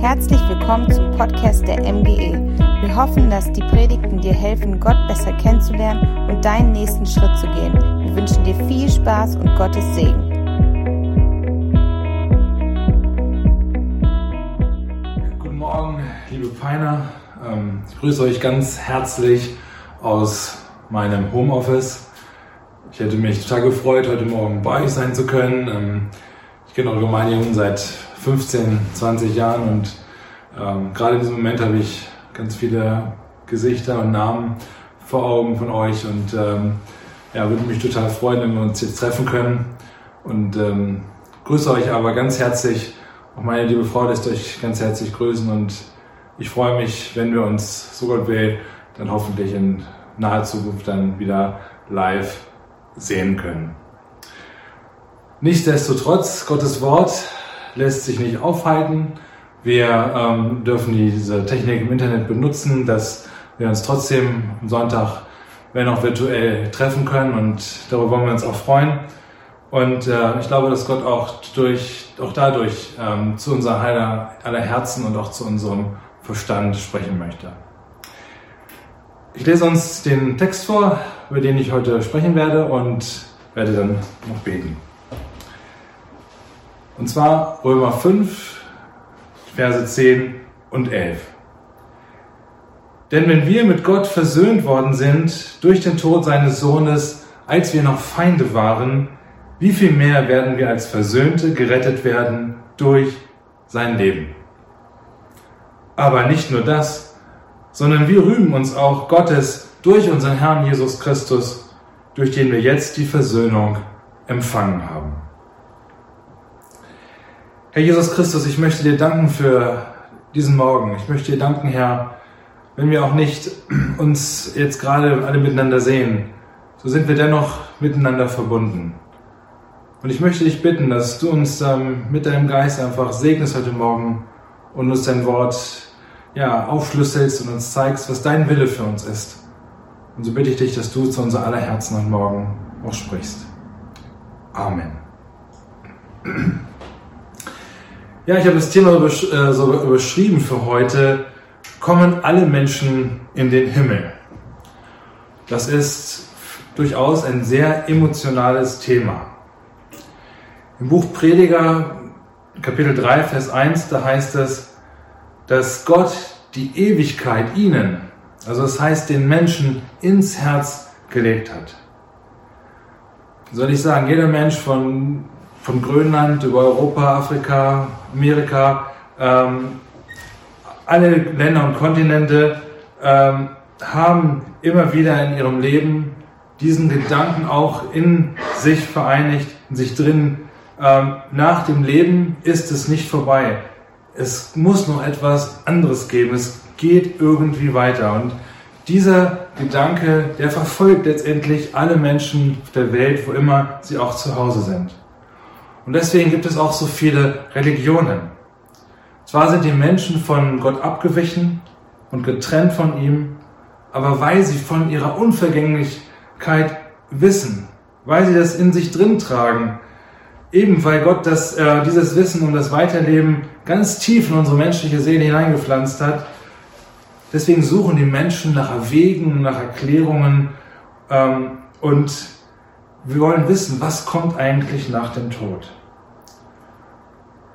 Herzlich willkommen zum Podcast der MGE. Wir hoffen, dass die Predigten dir helfen, Gott besser kennenzulernen und deinen nächsten Schritt zu gehen. Wir wünschen dir viel Spaß und Gottes Segen. Guten Morgen, liebe Peiner. Ähm, ich grüße euch ganz herzlich aus meinem Homeoffice. Ich hätte mich total gefreut, heute Morgen bei euch sein zu können. Ähm, ich kenne eure Gemeinde seit 15, 20 Jahren und ähm, gerade in diesem Moment habe ich ganz viele Gesichter und Namen vor Augen von euch und ähm, ja, würde mich total freuen, wenn wir uns jetzt treffen können und ähm, grüße euch aber ganz herzlich. Auch meine liebe Frau lässt euch ganz herzlich grüßen und ich freue mich, wenn wir uns, so Gott will, dann hoffentlich in naher Zukunft dann wieder live sehen können. Nichtsdestotrotz, Gottes Wort lässt sich nicht aufhalten. Wir ähm, dürfen diese Technik im Internet benutzen, dass wir uns trotzdem am Sonntag, wenn auch virtuell, treffen können und darüber wollen wir uns auch freuen. Und äh, ich glaube, dass Gott auch durch, auch dadurch ähm, zu unser aller, aller Herzen und auch zu unserem Verstand sprechen möchte. Ich lese uns den Text vor, über den ich heute sprechen werde und werde dann noch beten. Und zwar Römer 5, Verse 10 und 11. Denn wenn wir mit Gott versöhnt worden sind durch den Tod seines Sohnes, als wir noch Feinde waren, wie viel mehr werden wir als Versöhnte gerettet werden durch sein Leben? Aber nicht nur das, sondern wir rühmen uns auch Gottes durch unseren Herrn Jesus Christus, durch den wir jetzt die Versöhnung empfangen haben. Herr Jesus Christus, ich möchte dir danken für diesen Morgen. Ich möchte dir danken, Herr, wenn wir auch nicht uns jetzt gerade alle miteinander sehen, so sind wir dennoch miteinander verbunden. Und ich möchte dich bitten, dass du uns ähm, mit deinem Geist einfach segnest heute Morgen und uns dein Wort ja, aufschlüsselst und uns zeigst, was dein Wille für uns ist. Und so bitte ich dich, dass du zu unser aller Herzen heute Morgen aussprichst. Amen. Ja, ich habe das Thema äh, so überschrieben für heute. Kommen alle Menschen in den Himmel? Das ist durchaus ein sehr emotionales Thema. Im Buch Prediger, Kapitel 3, Vers 1, da heißt es, dass Gott die Ewigkeit ihnen, also das heißt den Menschen, ins Herz gelegt hat. Soll ich sagen, jeder Mensch von von Grönland über Europa, Afrika, Amerika, ähm, alle Länder und Kontinente ähm, haben immer wieder in ihrem Leben diesen Gedanken auch in sich vereinigt, in sich drin. Ähm, nach dem Leben ist es nicht vorbei. Es muss noch etwas anderes geben. Es geht irgendwie weiter. Und dieser Gedanke, der verfolgt letztendlich alle Menschen der Welt, wo immer sie auch zu Hause sind. Und deswegen gibt es auch so viele Religionen. Zwar sind die Menschen von Gott abgewichen und getrennt von ihm, aber weil sie von ihrer Unvergänglichkeit wissen, weil sie das in sich drin tragen, eben weil Gott das, äh, dieses Wissen und das Weiterleben ganz tief in unsere menschliche Seele hineingepflanzt hat, deswegen suchen die Menschen nach Wegen, nach Erklärungen ähm, und wir wollen wissen, was kommt eigentlich nach dem Tod.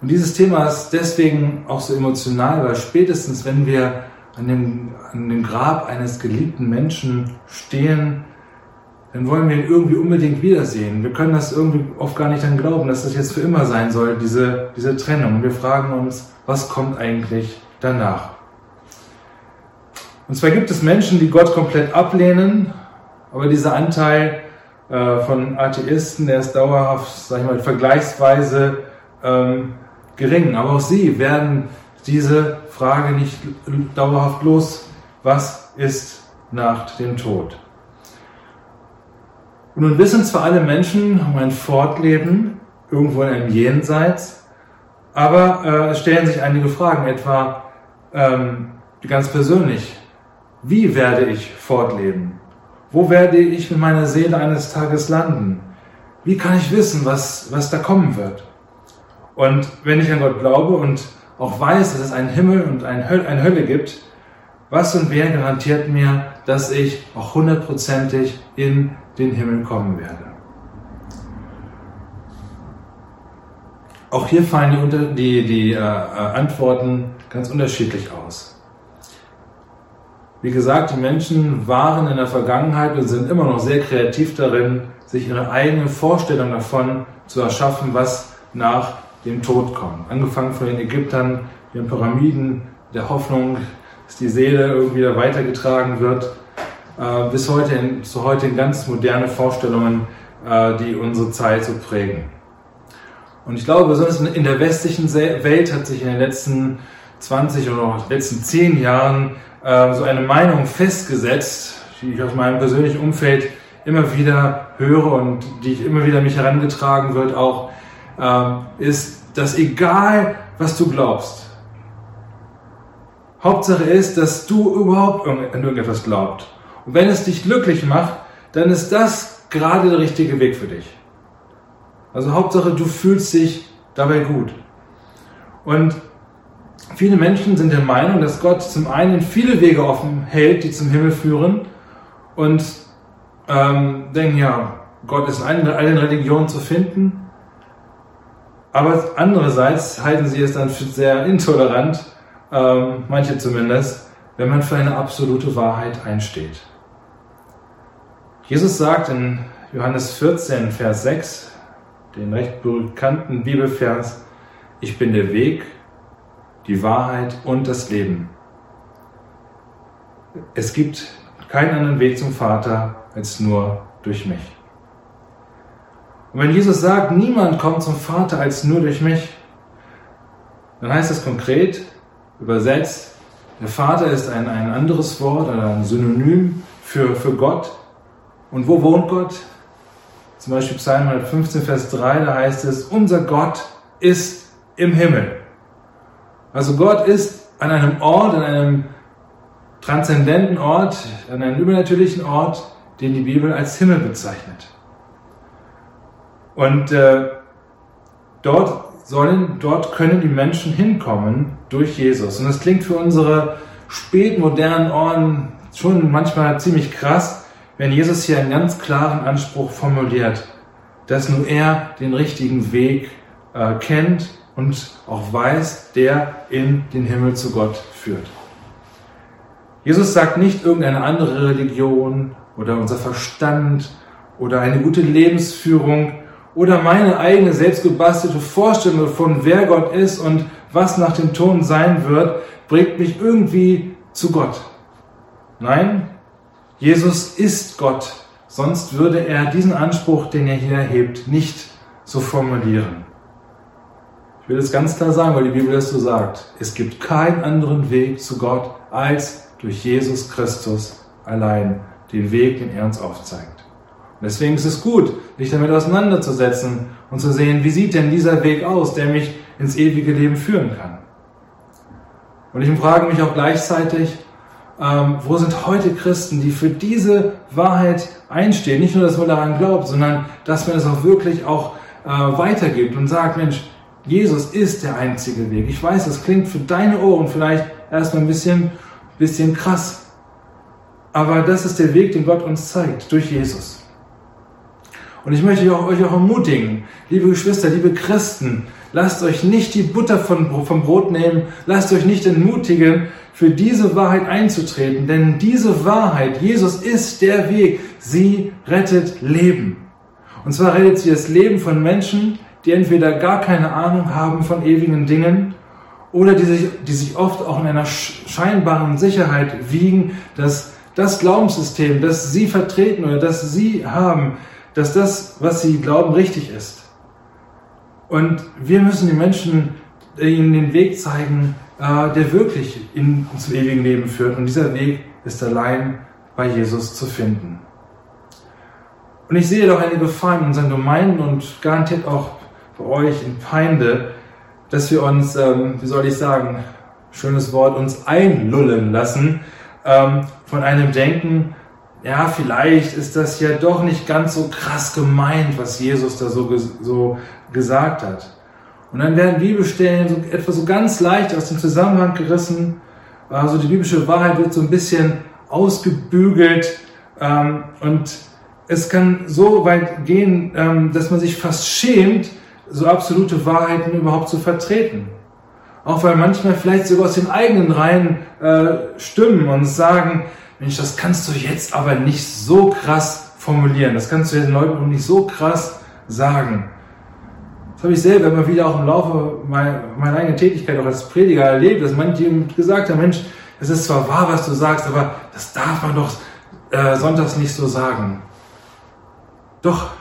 Und dieses Thema ist deswegen auch so emotional, weil spätestens, wenn wir an dem, an dem Grab eines geliebten Menschen stehen, dann wollen wir ihn irgendwie unbedingt wiedersehen. Wir können das irgendwie oft gar nicht dann glauben, dass das jetzt für immer sein soll, diese, diese Trennung. Wir fragen uns, was kommt eigentlich danach? Und zwar gibt es Menschen, die Gott komplett ablehnen, aber dieser Anteil äh, von Atheisten, der ist dauerhaft, sag ich mal, vergleichsweise ähm, gering. Aber auch sie werden diese Frage nicht dauerhaft los. Was ist nach dem Tod? Und nun wissen zwar alle Menschen um ein Fortleben irgendwo in einem Jenseits, aber äh, es stellen sich einige Fragen, etwa ähm, ganz persönlich. Wie werde ich fortleben? Wo werde ich mit meiner Seele eines Tages landen? Wie kann ich wissen, was, was da kommen wird? Und wenn ich an Gott glaube und auch weiß, dass es einen Himmel und eine Hölle gibt, was und wer garantiert mir, dass ich auch hundertprozentig in den Himmel kommen werde? Auch hier fallen die, die, die äh, Antworten ganz unterschiedlich aus. Wie gesagt, die Menschen waren in der Vergangenheit und sind immer noch sehr kreativ darin, sich ihre eigene Vorstellung davon zu erschaffen, was nach dem Tod kommt. Angefangen von den Ägyptern, ihren Pyramiden, der Hoffnung, dass die Seele irgendwie da weitergetragen wird, äh, bis heute in, zu heute in ganz moderne Vorstellungen, äh, die unsere Zeit so prägen. Und ich glaube, besonders in der westlichen Welt hat sich in den letzten 20 oder auch letzten 10 Jahren äh, so eine Meinung festgesetzt, die ich aus meinem persönlichen Umfeld immer wieder höre und die ich immer wieder mich herangetragen wird auch, ist, dass egal was du glaubst, Hauptsache ist, dass du überhaupt an irgendetwas glaubst. Und wenn es dich glücklich macht, dann ist das gerade der richtige Weg für dich. Also Hauptsache, du fühlst dich dabei gut. Und viele Menschen sind der Meinung, dass Gott zum einen viele Wege offen hält, die zum Himmel führen und ähm, denken, ja, Gott ist in allen Religionen zu finden. Aber andererseits halten sie es dann für sehr intolerant, ähm, manche zumindest, wenn man für eine absolute Wahrheit einsteht. Jesus sagt in Johannes 14, Vers 6, den recht bekannten Bibelvers, ich bin der Weg, die Wahrheit und das Leben. Es gibt keinen anderen Weg zum Vater als nur durch mich. Und wenn Jesus sagt, niemand kommt zum Vater als nur durch mich, dann heißt das konkret, übersetzt, der Vater ist ein, ein anderes Wort oder ein Synonym für, für Gott. Und wo wohnt Gott? Zum Beispiel Psalm 115, Vers 3, da heißt es, unser Gott ist im Himmel. Also Gott ist an einem Ort, an einem transzendenten Ort, an einem übernatürlichen Ort, den die Bibel als Himmel bezeichnet. Und äh, dort sollen, dort können die Menschen hinkommen durch Jesus. Und das klingt für unsere spätmodernen Ohren schon manchmal ziemlich krass, wenn Jesus hier einen ganz klaren Anspruch formuliert, dass nur er den richtigen Weg äh, kennt und auch weiß, der in den Himmel zu Gott führt. Jesus sagt nicht irgendeine andere Religion oder unser Verstand oder eine gute Lebensführung oder meine eigene selbstgebastelte Vorstellung davon, wer Gott ist und was nach dem Ton sein wird, bringt mich irgendwie zu Gott. Nein, Jesus ist Gott, sonst würde er diesen Anspruch, den er hier erhebt, nicht so formulieren. Ich will es ganz klar sagen, weil die Bibel es so sagt. Es gibt keinen anderen Weg zu Gott als durch Jesus Christus allein, den Weg, den er uns aufzeigt. Deswegen ist es gut, sich damit auseinanderzusetzen und zu sehen, wie sieht denn dieser Weg aus, der mich ins ewige Leben führen kann. Und ich frage mich auch gleichzeitig, ähm, wo sind heute Christen, die für diese Wahrheit einstehen? Nicht nur, dass man daran glaubt, sondern dass man es auch wirklich auch äh, weitergibt und sagt, Mensch, Jesus ist der einzige Weg. Ich weiß, das klingt für deine Ohren vielleicht erstmal ein bisschen, bisschen krass. Aber das ist der Weg, den Gott uns zeigt, durch Jesus. Und ich möchte euch auch ermutigen, liebe Geschwister, liebe Christen, lasst euch nicht die Butter vom, Brot nehmen, lasst euch nicht entmutigen, für diese Wahrheit einzutreten, denn diese Wahrheit, Jesus ist der Weg, sie rettet Leben. Und zwar rettet sie das Leben von Menschen, die entweder gar keine Ahnung haben von ewigen Dingen oder die sich, die sich oft auch in einer scheinbaren Sicherheit wiegen, dass das Glaubenssystem, das sie vertreten oder das sie haben, dass das, was sie glauben, richtig ist. Und wir müssen den Menschen ihnen den Weg zeigen, äh, der wirklich in, zum ewigen Leben führt. Und dieser Weg ist allein bei Jesus zu finden. Und ich sehe doch eine Gefahr in unseren Gemeinden und garantiert auch bei euch in Feinde, dass wir uns, ähm, wie soll ich sagen, schönes Wort, uns einlullen lassen ähm, von einem Denken, ja, vielleicht ist das ja doch nicht ganz so krass gemeint, was Jesus da so, so gesagt hat. Und dann werden Bibelstellen so etwa so ganz leicht aus dem Zusammenhang gerissen. Also die biblische Wahrheit wird so ein bisschen ausgebügelt ähm, und es kann so weit gehen, ähm, dass man sich fast schämt, so absolute Wahrheiten überhaupt zu vertreten. Auch weil manchmal vielleicht sogar aus den eigenen Reihen äh, stimmen und sagen, Mensch, das kannst du jetzt aber nicht so krass formulieren, das kannst du den Leuten nicht so krass sagen. Das habe ich selber immer wieder auch im Laufe meiner, meiner eigenen Tätigkeit auch als Prediger erlebt, dass manche gesagt haben, Mensch, es ist zwar wahr, was du sagst, aber das darf man doch äh, sonntags nicht so sagen. Doch,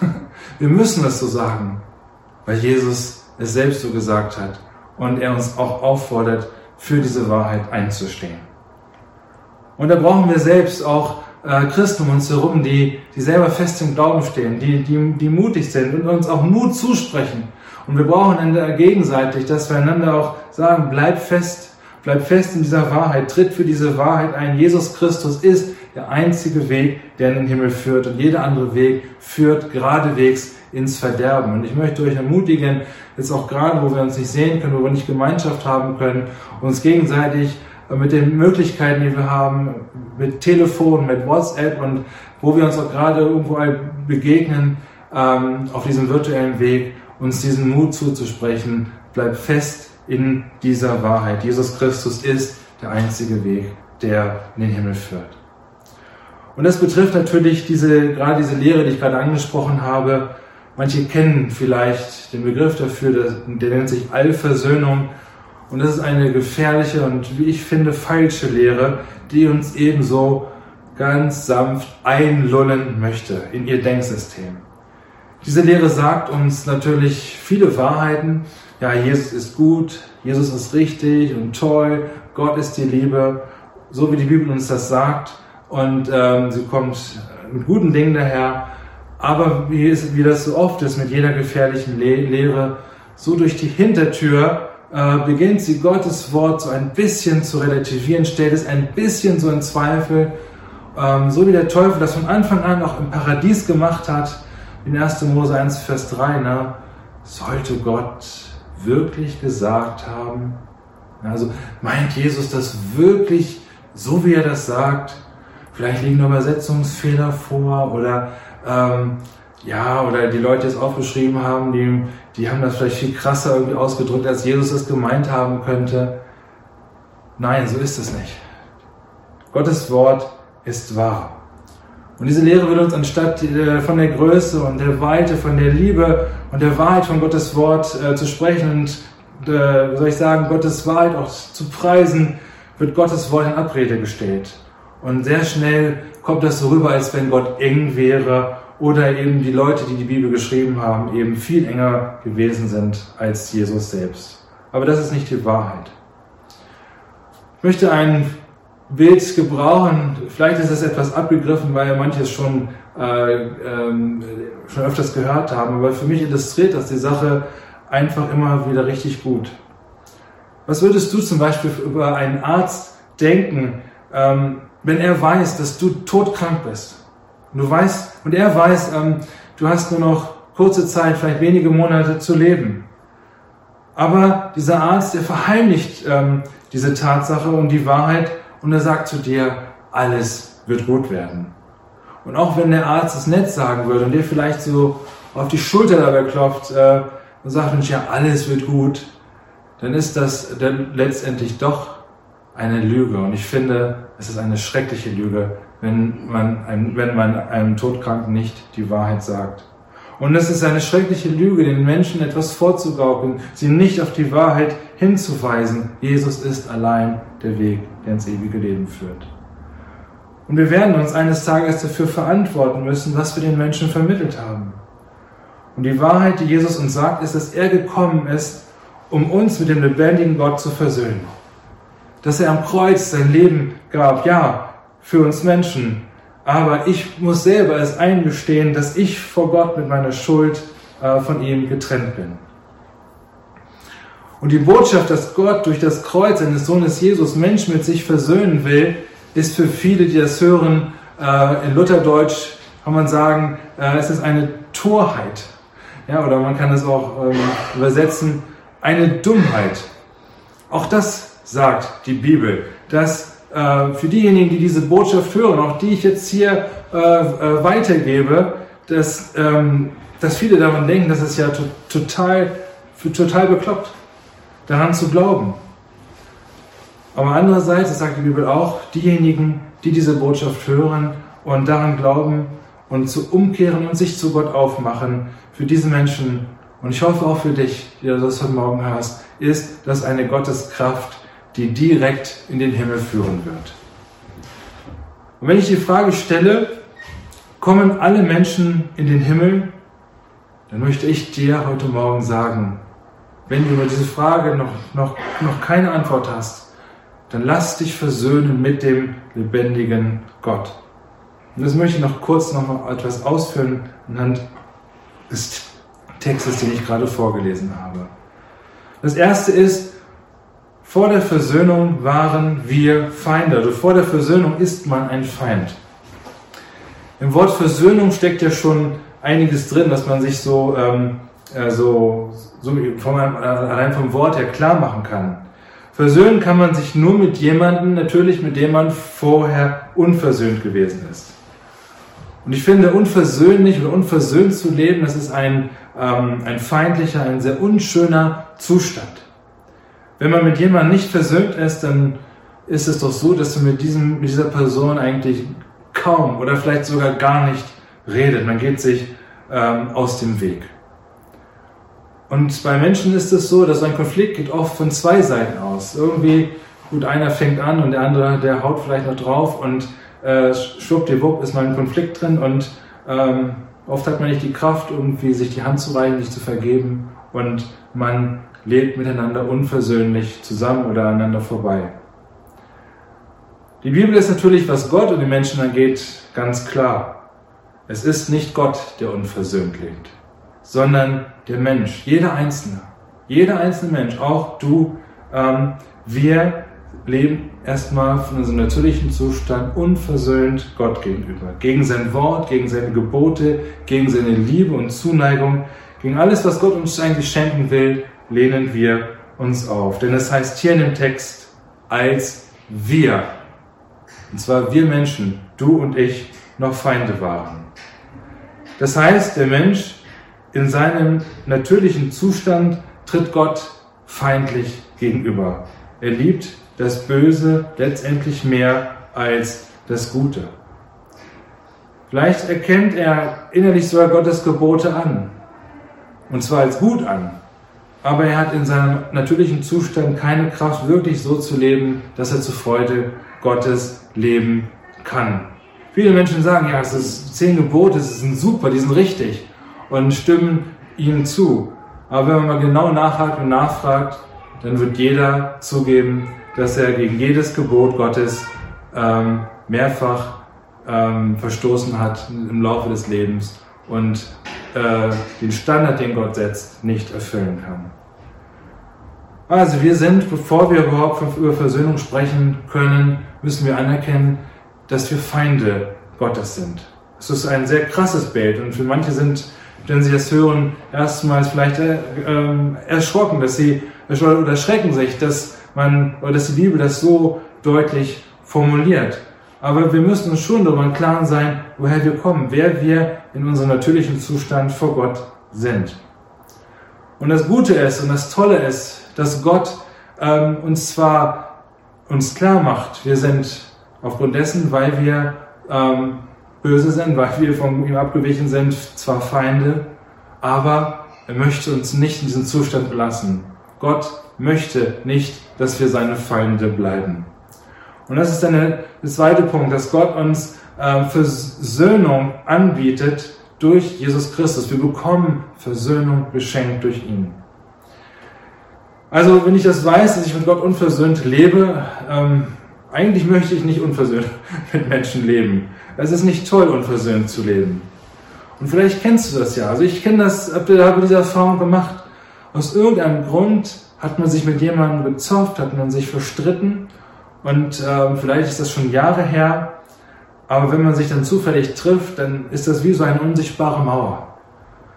wir müssen es so sagen, weil Jesus es selbst so gesagt hat und er uns auch auffordert, für diese Wahrheit einzustehen. Und da brauchen wir selbst auch äh, Christen um uns herum, die, die selber fest im Glauben stehen, die, die, die mutig sind und uns auch Mut zusprechen. Und wir brauchen gegenseitig, dass wir einander auch sagen, bleib fest, bleib fest in dieser Wahrheit, tritt für diese Wahrheit ein. Jesus Christus ist der einzige Weg, der in den Himmel führt und jeder andere Weg führt geradewegs ins Verderben. Und ich möchte euch ermutigen, jetzt auch gerade, wo wir uns nicht sehen können, wo wir nicht Gemeinschaft haben können, uns gegenseitig mit den Möglichkeiten, die wir haben, mit Telefon, mit WhatsApp und wo wir uns auch gerade irgendwo begegnen, ähm, auf diesem virtuellen Weg, uns diesen Mut zuzusprechen, bleib fest in dieser Wahrheit. Jesus Christus ist der einzige Weg, der in den Himmel führt. Und das betrifft natürlich diese, gerade diese Lehre, die ich gerade angesprochen habe. Manche kennen vielleicht den Begriff dafür, der nennt sich Allversöhnung. Und das ist eine gefährliche und wie ich finde falsche Lehre, die uns ebenso ganz sanft einlullen möchte in ihr Denksystem. Diese Lehre sagt uns natürlich viele Wahrheiten. Ja, Jesus ist gut, Jesus ist richtig und toll, Gott ist die Liebe, so wie die Bibel uns das sagt. Und ähm, sie kommt mit guten Dingen daher. Aber wie, ist, wie das so oft ist mit jeder gefährlichen Le Lehre, so durch die Hintertür äh, beginnt sie Gottes Wort so ein bisschen zu relativieren, stellt es ein bisschen so in Zweifel, ähm, so wie der Teufel das von Anfang an auch im Paradies gemacht hat, in 1. Mose 1, Vers 3, ne? sollte Gott wirklich gesagt haben? Also meint Jesus das wirklich so, wie er das sagt? Vielleicht liegen Übersetzungsfehler vor oder ähm, ja, oder die Leute, es aufgeschrieben haben, die, die haben das vielleicht viel krasser irgendwie ausgedrückt, als Jesus es gemeint haben könnte. Nein, so ist es nicht. Gottes Wort ist wahr. Und diese Lehre will uns anstatt äh, von der Größe und der Weite, von der Liebe und der Wahrheit von Gottes Wort äh, zu sprechen und, äh, soll ich sagen, Gottes Wahrheit auch zu preisen, wird Gottes Wort in Abrede gestellt. Und sehr schnell kommt das so rüber, als wenn Gott eng wäre oder eben die Leute, die die Bibel geschrieben haben, eben viel enger gewesen sind als Jesus selbst. Aber das ist nicht die Wahrheit. Ich möchte ein Bild gebrauchen. Vielleicht ist es etwas abgegriffen, weil manche es schon, äh, ähm, schon öfters gehört haben. Aber für mich illustriert das die Sache einfach immer wieder richtig gut. Was würdest du zum Beispiel über einen Arzt denken, ähm, wenn er weiß, dass du todkrank bist? Und du weißt, und er weiß, ähm, du hast nur noch kurze Zeit, vielleicht wenige Monate zu leben. Aber dieser Arzt, der verheimlicht ähm, diese Tatsache und die Wahrheit und er sagt zu dir, alles wird gut werden. Und auch wenn der Arzt es nett sagen würde und dir vielleicht so auf die Schulter dabei klopft äh, und sagt, Mensch, ja, alles wird gut, dann ist das dann letztendlich doch eine Lüge. Und ich finde, es ist eine schreckliche Lüge, wenn man, einem, wenn man einem Todkranken nicht die Wahrheit sagt. Und es ist eine schreckliche Lüge, den Menschen etwas vorzugaukeln, sie nicht auf die Wahrheit hinzuweisen. Jesus ist allein der Weg, der ins ewige Leben führt. Und wir werden uns eines Tages dafür verantworten müssen, was wir den Menschen vermittelt haben. Und die Wahrheit, die Jesus uns sagt, ist, dass er gekommen ist, um uns mit dem lebendigen Gott zu versöhnen. Dass er am Kreuz sein Leben gab, ja, für uns Menschen. Aber ich muss selber es eingestehen, dass ich vor Gott mit meiner Schuld äh, von ihm getrennt bin. Und die Botschaft, dass Gott durch das Kreuz seines Sohnes Jesus Menschen mit sich versöhnen will, ist für viele, die das hören, äh, in Lutherdeutsch kann man sagen, äh, es ist eine Torheit. Ja, oder man kann es auch ähm, übersetzen, eine Dummheit. Auch das sagt die Bibel, dass für diejenigen, die diese Botschaft hören, auch die ich jetzt hier äh, äh, weitergebe, dass, ähm, dass viele daran denken, dass es ja to total, für total bekloppt, daran zu glauben. Aber andererseits, das sagt die Bibel auch, diejenigen, die diese Botschaft hören und daran glauben und zu umkehren und sich zu Gott aufmachen, für diese Menschen, und ich hoffe auch für dich, der du das heute Morgen hörst, ist das eine Gotteskraft, die direkt in den Himmel führen wird. Und wenn ich die Frage stelle, kommen alle Menschen in den Himmel, dann möchte ich dir heute Morgen sagen, wenn du über diese Frage noch, noch, noch keine Antwort hast, dann lass dich versöhnen mit dem lebendigen Gott. Und das möchte ich noch kurz noch mal etwas ausführen anhand des Textes, den ich gerade vorgelesen habe. Das erste ist, vor der Versöhnung waren wir Feinde. Also vor der Versöhnung ist man ein Feind. Im Wort Versöhnung steckt ja schon einiges drin, was man sich so, ähm, äh, so, so vom, allein vom Wort her klar machen kann. Versöhnen kann man sich nur mit jemandem, natürlich mit dem man vorher unversöhnt gewesen ist. Und ich finde, unversöhnlich oder unversöhnt zu leben, das ist ein, ähm, ein feindlicher, ein sehr unschöner Zustand. Wenn man mit jemandem nicht versöhnt ist, dann ist es doch so, dass du mit, diesem, dieser Person eigentlich kaum oder vielleicht sogar gar nicht redet. Man geht sich ähm, aus dem Weg. Und bei Menschen ist es so, dass ein Konflikt geht oft von zwei Seiten aus. Irgendwie, gut, einer fängt an und der andere, der haut vielleicht noch drauf und äh, schwuppdiwupp ist mal ein Konflikt drin und ähm, oft hat man nicht die Kraft, irgendwie sich die Hand zu reichen, sich zu vergeben und man lebt miteinander unversöhnlich zusammen oder aneinander vorbei. Die Bibel ist natürlich, was Gott und die Menschen angeht, ganz klar. Es ist nicht Gott, der unversöhnt lebt, sondern der Mensch, jeder Einzelne. Jeder einzelne Mensch, auch du, ähm, wir leben erstmal von unserem natürlichen Zustand unversöhnt Gott gegenüber. Gegen sein Wort, gegen seine Gebote, gegen seine Liebe und Zuneigung, gegen alles, was Gott uns eigentlich schenken will, lehnen wir uns auf. Denn es heißt hier in dem Text, als wir, und zwar wir Menschen, du und ich, noch Feinde waren. Das heißt, der Mensch in seinem natürlichen Zustand tritt Gott feindlich gegenüber. Er liebt das Böse letztendlich mehr als das Gute. Vielleicht erkennt er innerlich sogar Gottes Gebote an. Und zwar als gut an aber er hat in seinem natürlichen Zustand keine Kraft, wirklich so zu leben, dass er zur Freude Gottes leben kann. Viele Menschen sagen, ja, es ist zehn Gebote, es sind super, die sind richtig und stimmen ihnen zu. Aber wenn man mal genau nachhakt und nachfragt, dann wird jeder zugeben, dass er gegen jedes Gebot Gottes ähm, mehrfach ähm, verstoßen hat im Laufe des Lebens und äh, den Standard, den Gott setzt, nicht erfüllen kann. Also wir sind, bevor wir überhaupt über Versöhnung sprechen können, müssen wir anerkennen, dass wir Feinde Gottes sind. Das ist ein sehr krasses Bild und für manche sind, wenn sie das hören, erstmals vielleicht äh, ähm, erschrocken, dass sie oder erschrecken sich, dass man oder dass die Bibel das so deutlich formuliert. Aber wir müssen uns schon darüber im Klaren sein, woher wir kommen, wer wir in unserem natürlichen Zustand vor Gott sind. Und das Gute ist und das Tolle ist, dass Gott ähm, uns zwar uns klar macht, wir sind aufgrund dessen, weil wir ähm, böse sind, weil wir von ihm abgewichen sind, zwar Feinde, aber er möchte uns nicht in diesem Zustand belassen. Gott möchte nicht, dass wir seine Feinde bleiben. Und das ist dann der, zweite Punkt, dass Gott uns äh, Versöhnung anbietet durch Jesus Christus. Wir bekommen Versöhnung geschenkt durch ihn. Also wenn ich das weiß, dass ich mit Gott unversöhnt lebe, ähm, eigentlich möchte ich nicht unversöhnt mit Menschen leben. Es ist nicht toll, unversöhnt zu leben. Und vielleicht kennst du das ja. Also ich kenne das, habe diese Erfahrung gemacht. Aus irgendeinem Grund hat man sich mit jemandem gezofft, hat man sich verstritten und ähm, vielleicht ist das schon Jahre her. Aber wenn man sich dann zufällig trifft, dann ist das wie so eine unsichtbare Mauer.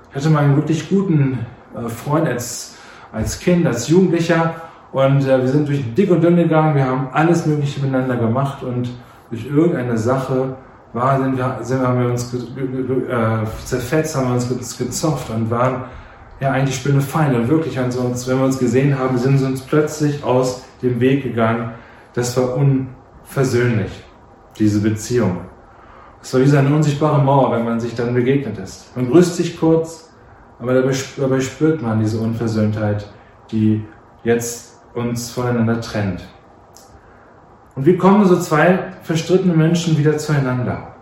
Ich hatte mal einen wirklich guten äh, Freund als, als Kind, als Jugendlicher und äh, wir sind durch dick und dünn gegangen, wir haben alles Mögliche miteinander gemacht und durch irgendeine Sache war, sind wir, sind haben wir uns äh, zerfetzt, haben wir uns gezofft und waren ja eigentlich spielende Feinde. Wirklich, uns, wenn wir uns gesehen haben, sind sie uns plötzlich aus dem Weg gegangen. Das war unversöhnlich, diese Beziehung. Es war wie so eine unsichtbare Mauer, wenn man sich dann begegnet ist. Man grüßt sich kurz, aber dabei, spürt man diese Unversöhntheit, die jetzt uns voneinander trennt. Und wie kommen so zwei verstrittene Menschen wieder zueinander?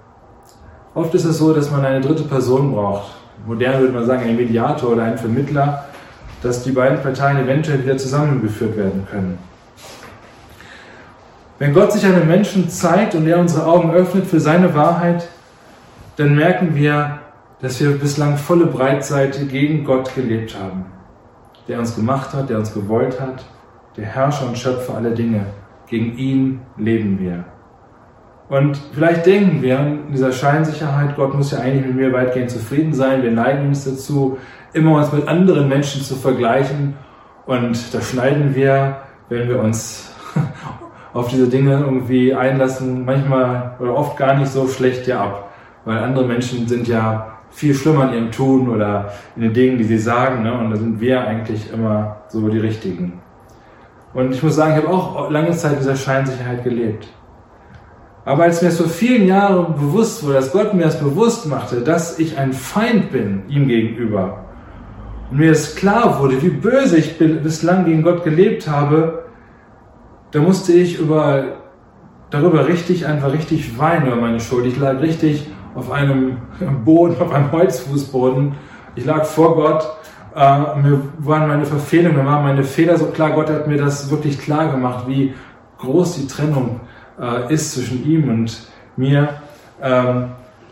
Oft ist es so, dass man eine dritte Person braucht. Modern würde man sagen, ein Mediator oder ein Vermittler, dass die beiden Parteien eventuell wieder zusammengeführt werden können. Wenn Gott sich einem Menschen zeigt und er unsere Augen öffnet für seine Wahrheit, dann merken wir, dass wir bislang volle Breitseite gegen Gott gelebt haben. Der uns gemacht hat, der uns gewollt hat, der Herrscher und Schöpfer aller Dinge. Gegen ihn leben wir. Und vielleicht denken wir in dieser Scheinsicherheit, Gott muss ja eigentlich mit mir weitgehend zufrieden sein. Wir neigen uns dazu, immer uns mit anderen Menschen zu vergleichen. Und da schneiden wir, wenn wir uns auf diese Dinge irgendwie einlassen, manchmal oder oft gar nicht so schlecht ja ab. Weil andere Menschen sind ja viel schlimmer in ihrem Tun oder in den Dingen, die sie sagen. Ne? Und da sind wir eigentlich immer so die Richtigen. Und ich muss sagen, ich habe auch lange Zeit dieser Scheinsicherheit gelebt. Aber als mir es vor vielen Jahren bewusst wurde, dass Gott mir das bewusst machte, dass ich ein Feind bin ihm gegenüber, und mir es klar wurde, wie böse ich bislang gegen Gott gelebt habe, da musste ich über, darüber richtig, einfach richtig weinen über meine Schuld. Ich lag richtig auf einem Boden, auf einem Holzfußboden. Ich lag vor Gott äh, mir waren meine Verfehlungen, mir waren meine Fehler so klar. Gott hat mir das wirklich klar gemacht, wie groß die Trennung äh, ist zwischen ihm und mir. Ähm,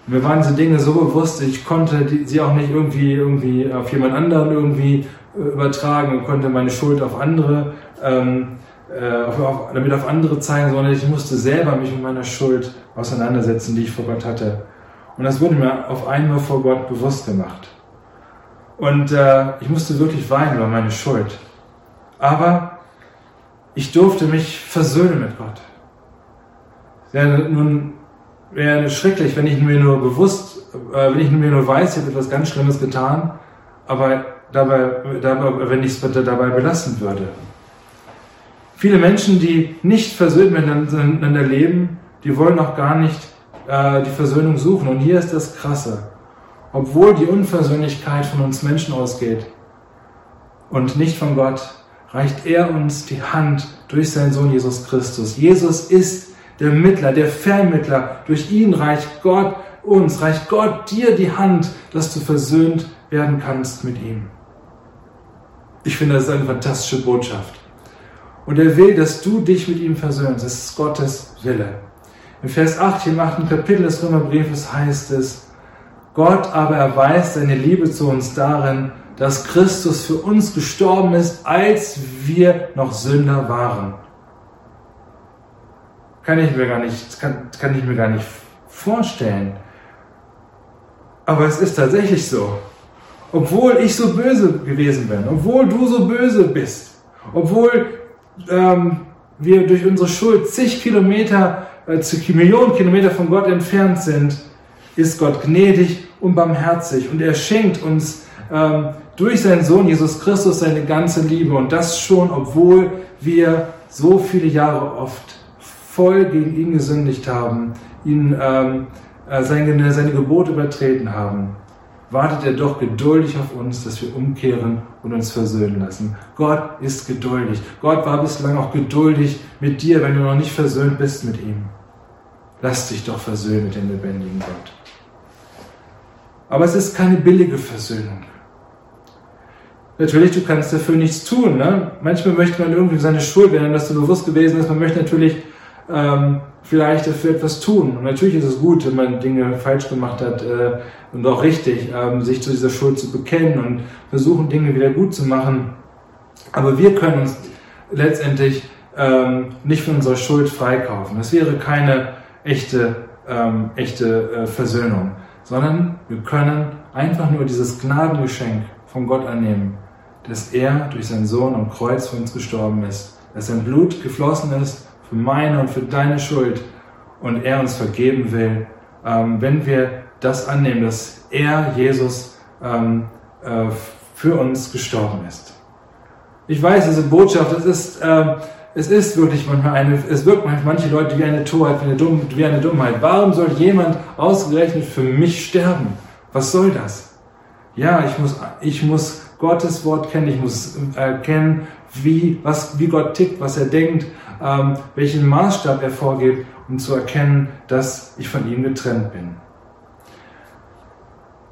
mir waren diese Dinge so bewusst, ich konnte die, sie auch nicht irgendwie, irgendwie auf jemand anderen irgendwie äh, übertragen und konnte meine Schuld auf andere, ähm, äh, damit auf andere zeigen, sondern ich musste selber mich mit meiner Schuld auseinandersetzen, die ich vor Gott hatte. Und das wurde mir auf einmal vor Gott bewusst gemacht. Und äh, ich musste wirklich weinen über meine Schuld. Aber ich durfte mich versöhnen mit Gott. Ja, nun wäre schrecklich, wenn ich mir nur bewusst, äh, wenn ich mir nur weiß, ich habe etwas ganz Schlimmes getan, aber dabei, dabei wenn ich es dabei belassen würde. Viele Menschen, die nicht versöhnt miteinander leben, die wollen auch gar nicht äh, die Versöhnung suchen. Und hier ist das Krasse obwohl die Unversöhnlichkeit von uns Menschen ausgeht und nicht von Gott, reicht er uns die Hand durch seinen Sohn Jesus Christus. Jesus ist der Mittler, der Vermittler. Durch ihn reicht Gott uns, reicht Gott dir die Hand, dass du versöhnt werden kannst mit ihm. Ich finde, das ist eine fantastische Botschaft. Und er will, dass du dich mit ihm versöhnst. Das ist Gottes Wille. In Vers 8 im 8. Kapitel des Römerbriefes heißt es, Gott aber erweist seine Liebe zu uns darin, dass Christus für uns gestorben ist, als wir noch Sünder waren. Kann ich mir gar nicht, kann, kann ich mir gar nicht vorstellen. Aber es ist tatsächlich so. Obwohl ich so böse gewesen bin, obwohl du so böse bist, obwohl ähm, wir durch unsere Schuld zig Kilometer, äh, Millionen Kilometer von Gott entfernt sind, ist Gott gnädig und barmherzig. Und er schenkt uns ähm, durch seinen Sohn Jesus Christus seine ganze Liebe. Und das schon, obwohl wir so viele Jahre oft voll gegen ihn gesündigt haben, ihn ähm, äh, seine, seine Gebote übertreten haben, wartet er doch geduldig auf uns, dass wir umkehren und uns versöhnen lassen. Gott ist geduldig. Gott war bislang auch geduldig mit dir, wenn du noch nicht versöhnt bist mit ihm. Lass dich doch versöhnen mit dem lebendigen Gott. Aber es ist keine billige Versöhnung. Natürlich, du kannst dafür nichts tun. Ne? Manchmal möchte man irgendwie seine Schuld, wenn das so bewusst gewesen ist, man möchte natürlich ähm, vielleicht dafür etwas tun. Und natürlich ist es gut, wenn man Dinge falsch gemacht hat äh, und auch richtig, ähm, sich zu dieser Schuld zu bekennen und versuchen, Dinge wieder gut zu machen. Aber wir können uns letztendlich ähm, nicht von unserer Schuld freikaufen. Das wäre keine echte, ähm, echte äh, Versöhnung sondern wir können einfach nur dieses Gnadengeschenk von Gott annehmen, dass er durch seinen Sohn am Kreuz für uns gestorben ist, dass sein Blut geflossen ist für meine und für deine Schuld und er uns vergeben will, ähm, wenn wir das annehmen, dass er, Jesus, ähm, äh, für uns gestorben ist. Ich weiß, diese Botschaft, es ist, äh, es ist wirklich manchmal eine, es wirkt manche Leute wie eine Torheit, wie eine, Dumm, wie eine Dummheit. Warum soll jemand ausgerechnet für mich sterben? Was soll das? Ja, ich muss, ich muss Gottes Wort kennen, ich muss erkennen, wie, was, wie Gott tickt, was er denkt, ähm, welchen Maßstab er vorgibt, um zu erkennen, dass ich von ihm getrennt bin.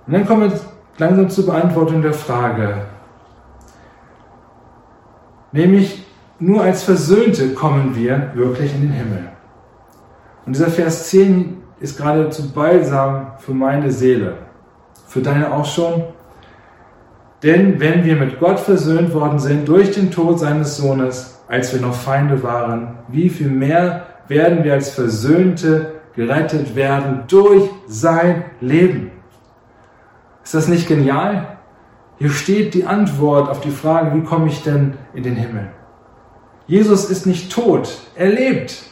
Und dann kommen wir langsam zur Beantwortung der Frage. Nämlich, nur als Versöhnte kommen wir wirklich in den Himmel. Und dieser Vers 10 ist geradezu Balsam für meine Seele. Für deine auch schon? Denn wenn wir mit Gott versöhnt worden sind durch den Tod seines Sohnes, als wir noch Feinde waren, wie viel mehr werden wir als Versöhnte gerettet werden durch sein Leben. Ist das nicht genial? Hier steht die Antwort auf die Frage, wie komme ich denn in den Himmel? Jesus ist nicht tot, er lebt.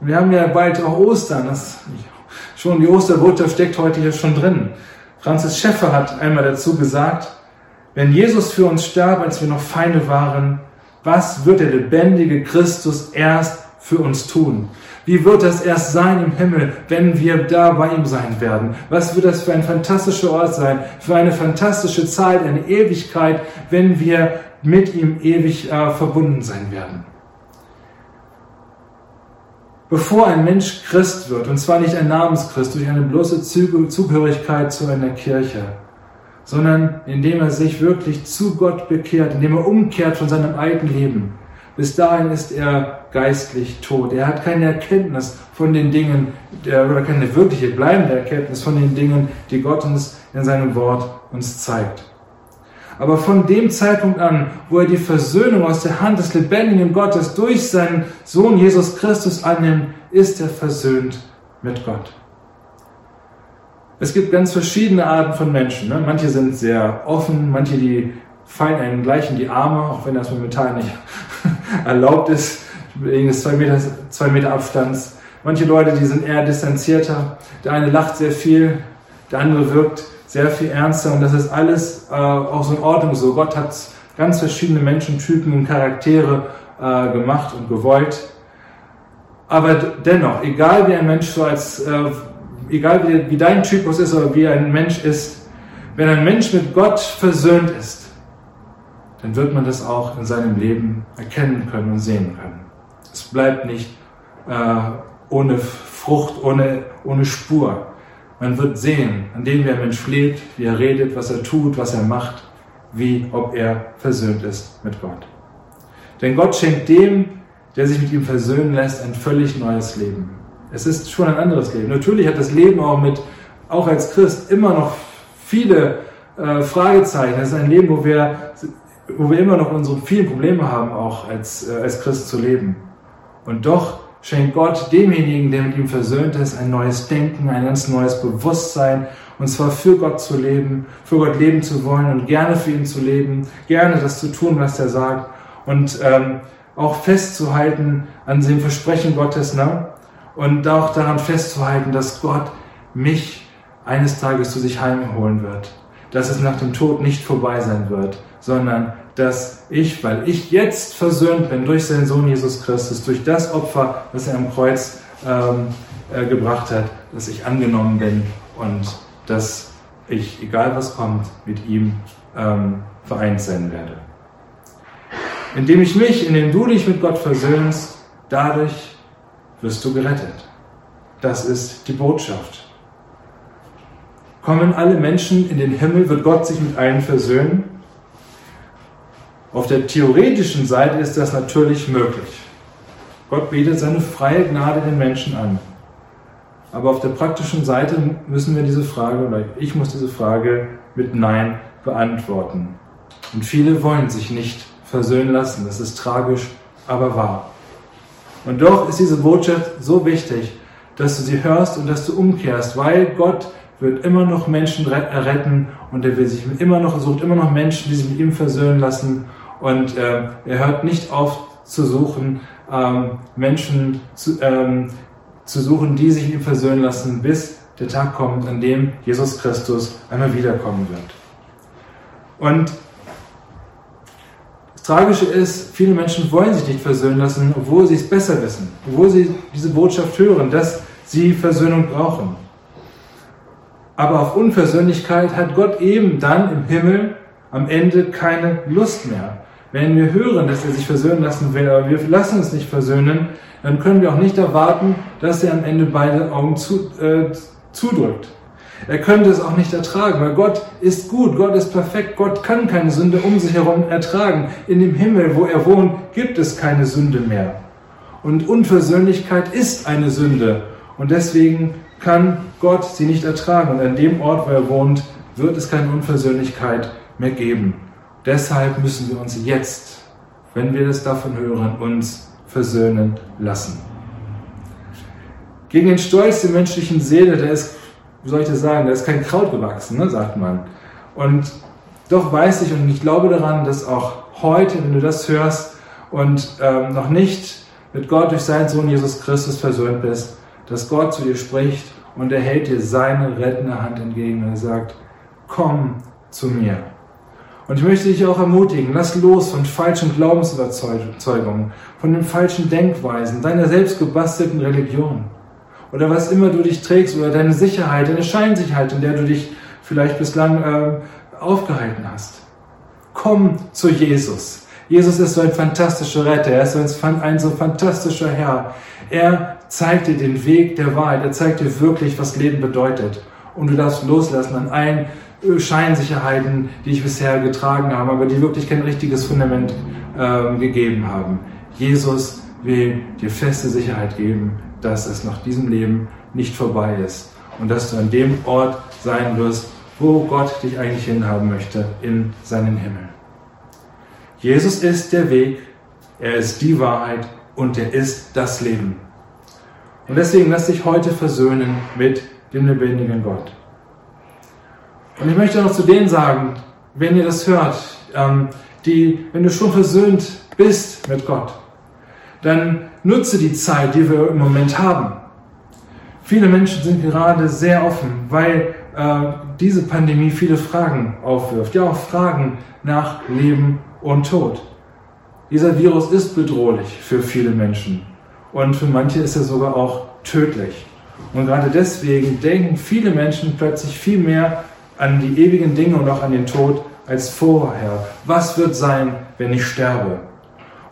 Wir haben ja bald auch Ostern. Das, schon die Osterbotschaft steckt heute hier schon drin. Franzis Schäffer hat einmal dazu gesagt, wenn Jesus für uns starb, als wir noch Feinde waren, was wird der lebendige Christus erst für uns tun? Wie wird das erst sein im Himmel, wenn wir da bei ihm sein werden? Was wird das für ein fantastischer Ort sein, für eine fantastische Zeit, eine Ewigkeit, wenn wir mit ihm ewig äh, verbunden sein werden? Bevor ein Mensch Christ wird, und zwar nicht ein Namenschrist durch eine bloße Zugehörigkeit zu einer Kirche, sondern indem er sich wirklich zu Gott bekehrt, indem er umkehrt von seinem alten Leben, bis dahin ist er geistlich tot. Er hat keine Erkenntnis von den Dingen, oder keine wirkliche bleibende Erkenntnis von den Dingen, die Gott uns in seinem Wort uns zeigt. Aber von dem Zeitpunkt an, wo er die Versöhnung aus der Hand des lebendigen Gottes durch seinen Sohn Jesus Christus annimmt, ist er versöhnt mit Gott. Es gibt ganz verschiedene Arten von Menschen. Ne? Manche sind sehr offen, manche die fallen einem gleich in die Arme, auch wenn das momentan nicht erlaubt ist, wegen des zwei Meter, zwei Meter Abstands. Manche Leute, die sind eher distanzierter. Der eine lacht sehr viel, der andere wirkt sehr viel ernster und das ist alles äh, auch so in Ordnung so. Gott hat ganz verschiedene Menschentypen und Charaktere äh, gemacht und gewollt. Aber dennoch, egal wie ein Mensch so als, äh, egal wie, wie dein Typus ist oder wie ein Mensch ist, wenn ein Mensch mit Gott versöhnt ist, dann wird man das auch in seinem Leben erkennen können und sehen können. Es bleibt nicht äh, ohne Frucht, ohne, ohne Spur. Man wird sehen, an dem wie ein Mensch lebt, wie er redet, was er tut, was er macht, wie ob er versöhnt ist mit Gott. Denn Gott schenkt dem, der sich mit ihm versöhnen lässt, ein völlig neues Leben. Es ist schon ein anderes Leben. Natürlich hat das Leben auch mit, auch als Christ, immer noch viele äh, Fragezeichen. Es ist ein Leben, wo wir wo wir immer noch unsere vielen Probleme haben, auch als, äh, als Christ zu leben. Und doch schenkt Gott demjenigen, der mit ihm versöhnt ist, ein neues Denken, ein ganz neues Bewusstsein, und zwar für Gott zu leben, für Gott leben zu wollen und gerne für ihn zu leben, gerne das zu tun, was er sagt und ähm, auch festzuhalten an dem Versprechen Gottes, ne? Und auch daran festzuhalten, dass Gott mich eines Tages zu sich heimholen wird, dass es nach dem Tod nicht vorbei sein wird, sondern dass ich, weil ich jetzt versöhnt bin durch seinen Sohn Jesus Christus, durch das Opfer, das er am Kreuz ähm, äh, gebracht hat, dass ich angenommen bin und dass ich, egal was kommt, mit ihm ähm, vereint sein werde. Indem ich mich, indem du dich mit Gott versöhnst, dadurch wirst du gerettet. Das ist die Botschaft. Kommen alle Menschen in den Himmel, wird Gott sich mit allen versöhnen? Auf der theoretischen Seite ist das natürlich möglich. Gott bietet seine freie Gnade den Menschen an. Aber auf der praktischen Seite müssen wir diese Frage, oder ich muss diese Frage mit Nein beantworten. Und viele wollen sich nicht versöhnen lassen. Das ist tragisch, aber wahr. Und doch ist diese Botschaft so wichtig, dass du sie hörst und dass du umkehrst, weil Gott wird immer noch Menschen retten und er will sich immer noch, sucht immer noch Menschen, die sich mit ihm versöhnen lassen und äh, er hört nicht auf zu suchen, ähm, Menschen zu, ähm, zu suchen, die sich mit ihm versöhnen lassen, bis der Tag kommt, an dem Jesus Christus einmal wiederkommen wird. Und Tragische ist, viele Menschen wollen sich nicht versöhnen lassen, obwohl sie es besser wissen, obwohl sie diese Botschaft hören, dass sie Versöhnung brauchen. Aber auf Unversöhnlichkeit hat Gott eben dann im Himmel am Ende keine Lust mehr. Wenn wir hören, dass er sich versöhnen lassen will, aber wir lassen uns nicht versöhnen, dann können wir auch nicht erwarten, dass er am Ende beide Augen zu, äh, zudrückt. Er könnte es auch nicht ertragen, weil Gott ist gut, Gott ist perfekt, Gott kann keine Sünde um sich herum ertragen. In dem Himmel, wo er wohnt, gibt es keine Sünde mehr. Und Unversöhnlichkeit ist eine Sünde. Und deswegen kann Gott sie nicht ertragen. Und an dem Ort, wo er wohnt, wird es keine Unversöhnlichkeit mehr geben. Deshalb müssen wir uns jetzt, wenn wir das davon hören, uns versöhnen lassen. Gegen den Stolz der menschlichen Seele, der ist, wie soll ich das sagen, da ist kein Kraut gewachsen, ne, sagt man. Und doch weiß ich und ich glaube daran, dass auch heute, wenn du das hörst und ähm, noch nicht mit Gott durch seinen Sohn Jesus Christus versöhnt bist, dass Gott zu dir spricht und er hält dir seine rettende Hand entgegen und er sagt, komm zu mir. Und ich möchte dich auch ermutigen, lass los von falschen Glaubensüberzeugungen, von den falschen Denkweisen, deiner selbstgebastelten Religion oder was immer du dich trägst oder deine Sicherheit, deine Scheinsicherheit, in der du dich vielleicht bislang äh, aufgehalten hast. Komm zu Jesus. Jesus ist so ein fantastischer Retter, er ist ein, ein so fantastischer Herr. Er zeigt dir den Weg der Wahrheit, er zeigt dir wirklich, was Leben bedeutet. Und du darfst loslassen an allen äh, Scheinsicherheiten, die ich bisher getragen habe, aber die wirklich kein richtiges Fundament äh, gegeben haben. Jesus will dir feste Sicherheit geben, dass es nach diesem Leben nicht vorbei ist und dass du an dem Ort sein wirst, wo Gott dich eigentlich hinhaben möchte, in seinen Himmel. Jesus ist der Weg, er ist die Wahrheit und er ist das Leben. Und deswegen lass dich heute versöhnen mit dem lebendigen Gott. Und ich möchte noch zu denen sagen, wenn ihr das hört, ähm, die, wenn du schon versöhnt bist mit Gott, dann nutze die Zeit, die wir im Moment haben. Viele Menschen sind gerade sehr offen, weil äh, diese Pandemie viele Fragen aufwirft, ja auch Fragen nach Leben und Tod. Dieser Virus ist bedrohlich für viele Menschen und für manche ist er sogar auch tödlich. Und gerade deswegen denken viele Menschen plötzlich viel mehr an die ewigen Dinge und auch an den Tod als vorher. Was wird sein, wenn ich sterbe?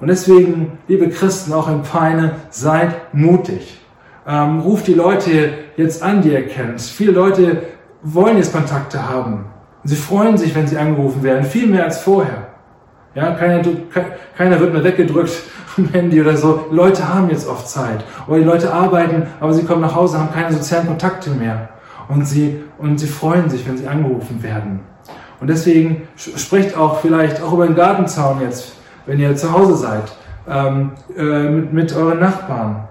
Und deswegen, liebe Christen, auch in Peine, seid mutig. Ähm, ruft die Leute jetzt an, die ihr kennt. Viele Leute wollen jetzt Kontakte haben. Sie freuen sich, wenn sie angerufen werden, viel mehr als vorher. Ja, keiner, keiner wird mehr weggedrückt vom Handy oder so. Leute haben jetzt oft Zeit. Oder die Leute arbeiten, aber sie kommen nach Hause, haben keine sozialen Kontakte mehr. Und sie, und sie freuen sich, wenn sie angerufen werden. Und deswegen sprecht auch vielleicht auch über den Gartenzaun jetzt wenn ihr zu Hause seid, ähm, äh, mit, mit euren Nachbarn.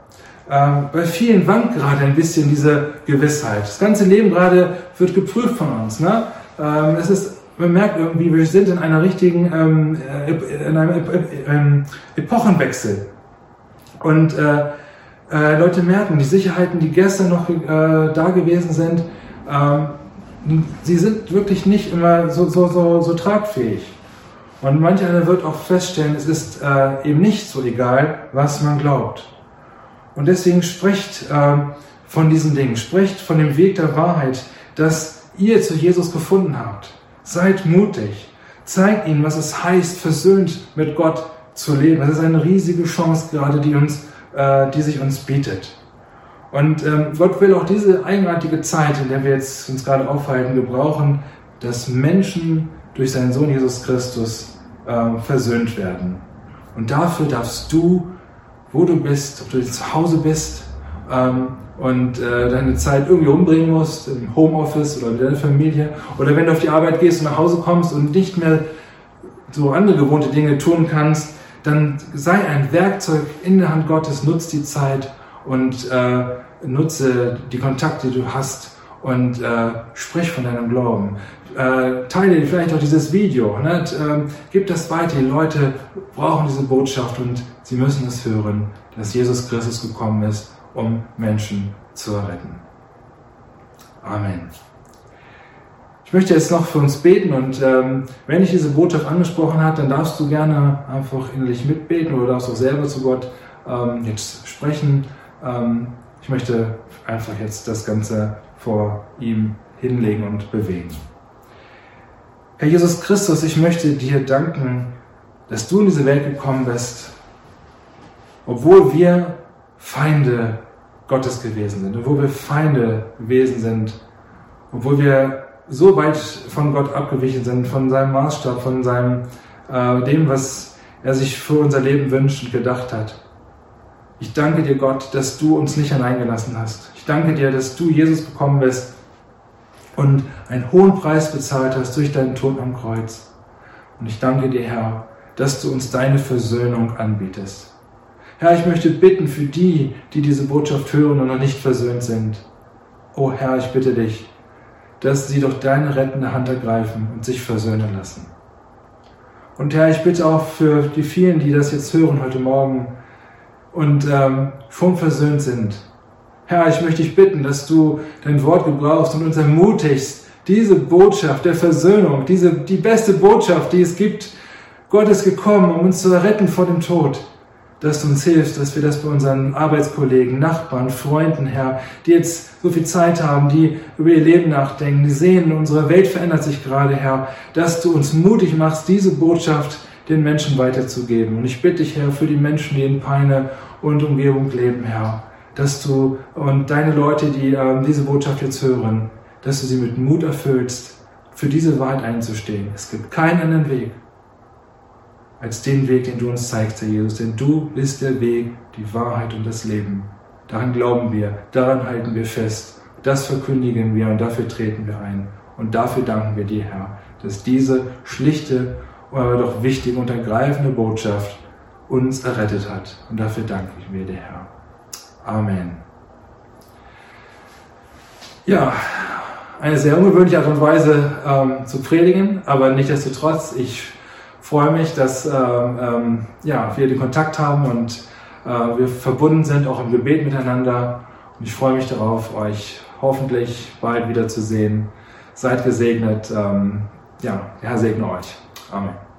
Ähm, bei vielen wankt gerade ein bisschen diese Gewissheit. Das ganze Leben gerade wird geprüft von uns. Ne? Ähm, es ist, man merkt irgendwie, wir sind in einer richtigen, ähm, äh, in einem ähm, Epochenwechsel. Und äh, äh, Leute merken, die Sicherheiten, die gestern noch äh, da gewesen sind, ähm, sie sind wirklich nicht immer so, so, so, so tragfähig. Und manch einer wird auch feststellen, es ist äh, eben nicht so egal, was man glaubt. Und deswegen spricht äh, von diesen Dingen, spricht von dem Weg der Wahrheit, dass ihr zu Jesus gefunden habt. Seid mutig. Zeigt ihnen, was es heißt, versöhnt mit Gott zu leben. Das ist eine riesige Chance gerade, die uns, äh, die sich uns bietet. Und ähm, Gott will auch diese eigenartige Zeit, in der wir jetzt uns gerade aufhalten, gebrauchen, dass Menschen durch seinen Sohn Jesus Christus äh, versöhnt werden. Und dafür darfst du, wo du bist, ob du zu Hause bist ähm, und äh, deine Zeit irgendwie umbringen musst, im Homeoffice oder mit deiner Familie, oder wenn du auf die Arbeit gehst und nach Hause kommst und nicht mehr so andere gewohnte Dinge tun kannst, dann sei ein Werkzeug in der Hand Gottes, nutze die Zeit und äh, nutze die Kontakte, die du hast, und äh, sprich von deinem Glauben. Äh, teile vielleicht auch dieses Video. Ne? Ähm, gib das weiter. Die Leute brauchen diese Botschaft und sie müssen es hören, dass Jesus Christus gekommen ist, um Menschen zu retten. Amen. Ich möchte jetzt noch für uns beten und ähm, wenn ich diese Botschaft angesprochen habe, dann darfst du gerne einfach innerlich mitbeten oder darfst auch selber zu Gott ähm, jetzt sprechen. Ähm, ich möchte einfach jetzt das Ganze vor ihm hinlegen und bewegen. Herr Jesus Christus, ich möchte dir danken, dass du in diese Welt gekommen bist, obwohl wir Feinde Gottes gewesen sind, obwohl wir Feinde gewesen sind, obwohl wir so weit von Gott abgewichen sind, von seinem Maßstab, von seinem, äh, dem, was er sich für unser Leben wünscht und gedacht hat. Ich danke dir, Gott, dass du uns nicht alleingelassen hast. Ich danke dir, dass du Jesus bekommen bist und einen hohen Preis bezahlt hast durch deinen Tod am Kreuz. Und ich danke dir, Herr, dass du uns deine Versöhnung anbietest. Herr, ich möchte bitten für die, die diese Botschaft hören und noch nicht versöhnt sind. O Herr, ich bitte dich, dass sie doch deine rettende Hand ergreifen und sich versöhnen lassen. Und Herr, ich bitte auch für die vielen, die das jetzt hören heute Morgen und ähm, schon versöhnt sind. Herr, ich möchte dich bitten, dass du dein Wort gebrauchst und uns ermutigst, diese Botschaft der Versöhnung, diese, die beste Botschaft, die es gibt, Gott ist gekommen, um uns zu retten vor dem Tod, dass du uns hilfst, dass wir das bei unseren Arbeitskollegen, Nachbarn, Freunden, Herr, die jetzt so viel Zeit haben, die über ihr Leben nachdenken, die sehen, unsere Welt verändert sich gerade, Herr, dass du uns mutig machst, diese Botschaft den Menschen weiterzugeben. Und ich bitte dich, Herr, für die Menschen, die in Peine und Umgebung leben, Herr, dass du und deine Leute, die äh, diese Botschaft jetzt hören, dass du sie mit Mut erfüllst, für diese Wahrheit einzustehen. Es gibt keinen anderen Weg als den Weg, den du uns zeigst, Herr Jesus. Denn du bist der Weg, die Wahrheit und das Leben. Daran glauben wir, daran halten wir fest. Das verkündigen wir und dafür treten wir ein. Und dafür danken wir dir, Herr, dass diese schlichte, aber doch wichtige und ergreifende Botschaft uns errettet hat. Und dafür danke ich mir dir, Herr. Amen. Ja, eine sehr ungewöhnliche Art und Weise ähm, zu predigen, aber nichtsdestotrotz, ich freue mich, dass äh, ähm, ja, wir den Kontakt haben und äh, wir verbunden sind, auch im Gebet miteinander. Und ich freue mich darauf, euch hoffentlich bald wieder zu sehen. Seid gesegnet. Ähm, ja, der Herr segne euch. Amen.